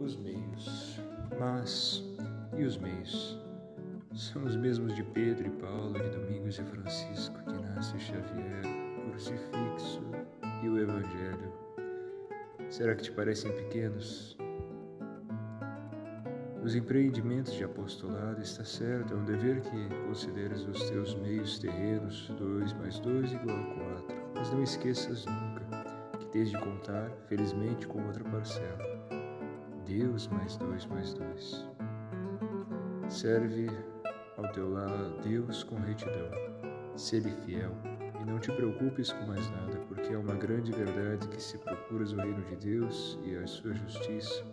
os meios. Mas e os meios? São os mesmos de Pedro e Paulo, de Domingos e Francisco, de Inácio Xavier, crucifixo e o Evangelho. Será que te parecem pequenos? Os empreendimentos de apostolado está certo, é um dever que consideres os teus meios terrenos, dois mais dois igual a quatro. Mas não esqueças nunca que tens de contar, felizmente, com outra parcela. Deus mais dois mais dois. Serve ao teu lado Deus com retidão. Ser-lhe fiel e não te preocupes com mais nada, porque é uma grande verdade que se procuras o reino de Deus e a sua justiça,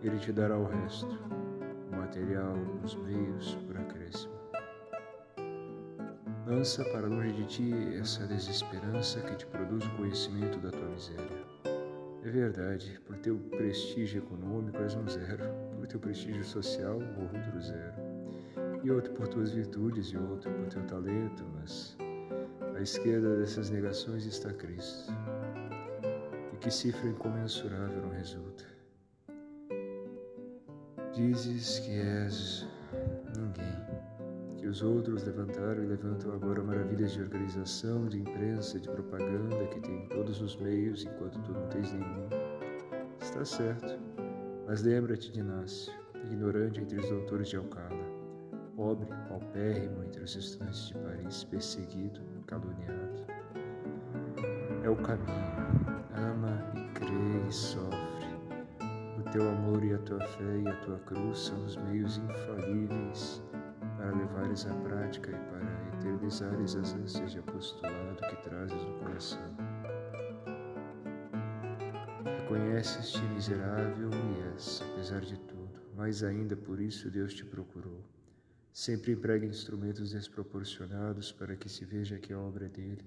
ele te dará o resto, o material, os meios por acréscimo. Lança para longe de ti essa desesperança que te produz o conhecimento da tua miséria. É verdade, por teu prestígio econômico és um zero, por teu prestígio social, outro zero, e outro por tuas virtudes e outro por teu talento, mas à esquerda dessas negações está Cristo. E que cifra incomensurável não resulta. Dizes que és ninguém, que os outros levantaram e levantam agora maravilhas de organização, de imprensa, de propaganda, que tem todos os meios enquanto tu não tens nenhum. Está certo, mas lembra-te de Inácio, ignorante entre os doutores de Alcala, pobre, paupérrimo entre os estudantes de Paris, perseguido, caluniado. É o caminho, ama e crê e sofre o teu amor e a tua fé e a tua cruz são os meios infalíveis para levares à prática e para eternizares as ânsias de apostolado que trazes no coração. Reconheces-te miserável e és, apesar de tudo, mais ainda por isso Deus te procurou. Sempre emprega instrumentos desproporcionados para que se veja que a obra é dele.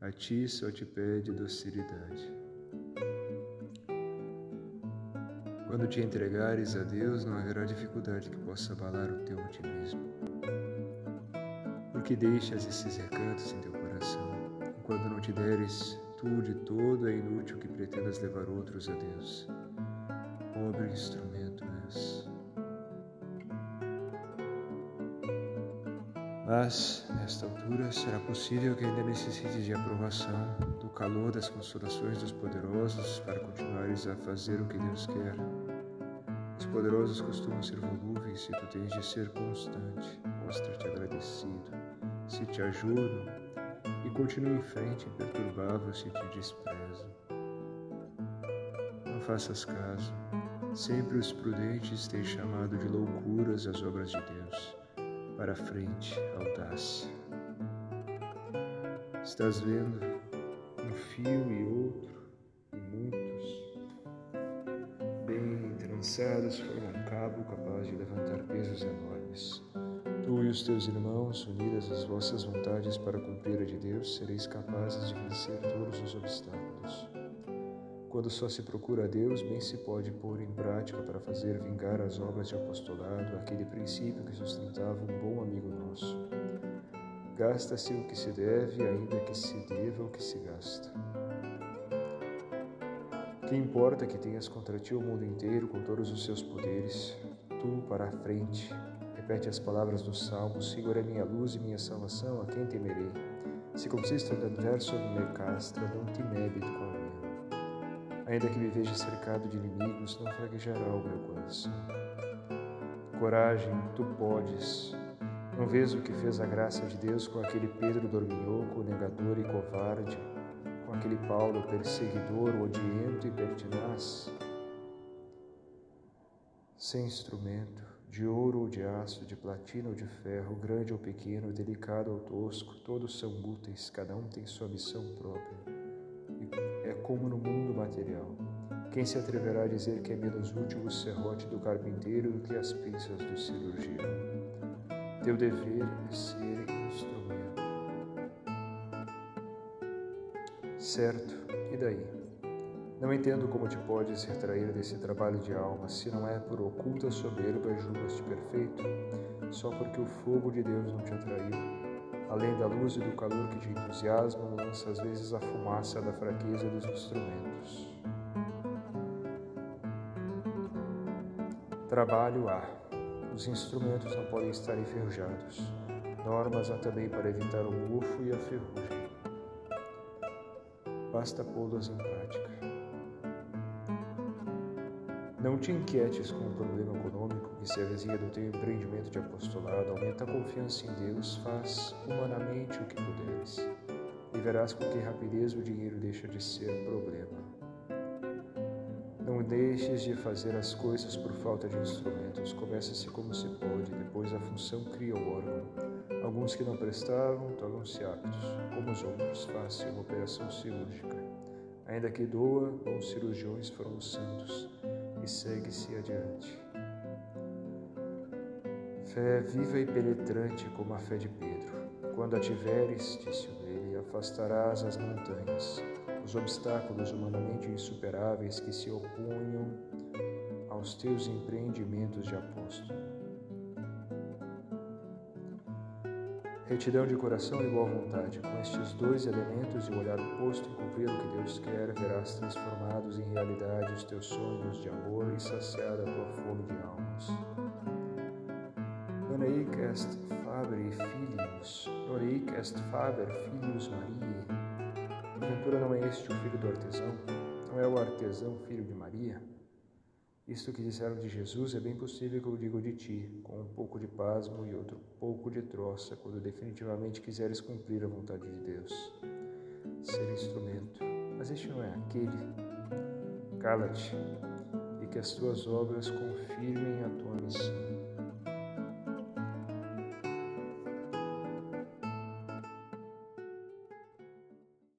A ti só te pede docilidade. Quando te entregares a Deus, não haverá dificuldade que possa abalar o teu otimismo. Porque deixas esses recantos em teu coração. Enquanto não te deres tu de todo, é inútil que pretendas levar outros a Deus. Pobre instrumento és. Mas, nesta altura, será possível que ainda necessites de aprovação, do calor das consolações dos poderosos, para continuares a fazer o que Deus quer. Os poderosos costumam ser volúveis e tu tens de ser constante. Mostra-te agradecido. Se te ajudam, e continue em frente, imperturbável se te desprezam. Não faças caso. Sempre os prudentes têm chamado de loucuras as obras de Deus para frente, audácia. Estás vendo um fio e outro, bem trançados, formam um cabo capaz de levantar pesos enormes. Tu e os teus irmãos, unidas as vossas vontades para cumprir a de Deus, sereis capazes de vencer todos os obstáculos. Quando só se procura a Deus, bem se pode pôr em prática para fazer vingar as obras de apostolado aquele princípio que sustentava um bom amigo nosso. Gasta-se o que se deve, ainda que se deva o que se gasta. Que importa que tenhas contra ti o mundo inteiro com todos os seus poderes? Tu, para a frente, repete as palavras do Salmo: Senhor é minha luz e minha salvação, a quem temerei? Se consiste no adverso me castra, não te mebit com Ainda que me veja cercado de inimigos, não fraquejará o meu coração. Coragem, tu podes. Não vês o que fez a graça de Deus com aquele Pedro dorminhoco, negador e covarde, com aquele Paulo perseguidor, odiento e pertinaz? Sem instrumento, de ouro ou de aço, de platina ou de ferro, grande ou pequeno, delicado ou tosco, todos são úteis, cada um tem sua missão própria é como no mundo material. Quem se atreverá a dizer que é menos útil o serrote do carpinteiro do que as pinças do cirurgião? Teu dever é ser instrumento. Certo, e daí? Não entendo como te podes retrair desse trabalho de alma, se não é por oculta soberba julgas-te perfeito, só porque o fogo de Deus não te atraiu além da luz e do calor que te entusiasmam, lança às vezes a fumaça da fraqueza dos instrumentos. Trabalho há. Os instrumentos não podem estar enferrujados. Normas há também para evitar o mofo e a ferrugem. Basta pô-las em prática. Não te inquietes com o problema econômico que se avizinha do teu empreendimento de apostolado. Aumenta a confiança em Deus, faz humanamente o que puderes. E verás com que rapidez o dinheiro deixa de ser problema. Não deixes de fazer as coisas por falta de instrumentos. Comece-se como se pode, depois a função cria o órgão. Alguns que não prestavam tornam-se aptos, como os outros, faz uma operação cirúrgica. Ainda que doa, bons cirurgiões foram os santos, e segue-se adiante. Fé viva e penetrante como a fé de Pedro. Quando a tiveres, disse-o ele, afastarás as montanhas os obstáculos humanamente insuperáveis que se opunham aos teus empreendimentos de apóstolo. Retidão de coração e boa vontade. Com estes dois elementos e o olhar posto em cumprir o que Deus quer, verás transformados em realidade os teus sonhos de amor e saciada a tua fome de almas. Doneic est Faber Filius, Doneic est Faber Filius Maria, Porventura não é este o filho do artesão? Não é o artesão filho de Maria? Isto que disseram de Jesus é bem possível que eu digo de ti, com um pouco de pasmo e outro pouco de troça, quando definitivamente quiseres cumprir a vontade de Deus. Ser instrumento. Mas este não é aquele. Cala-te e que as tuas obras confirmem a tua missão.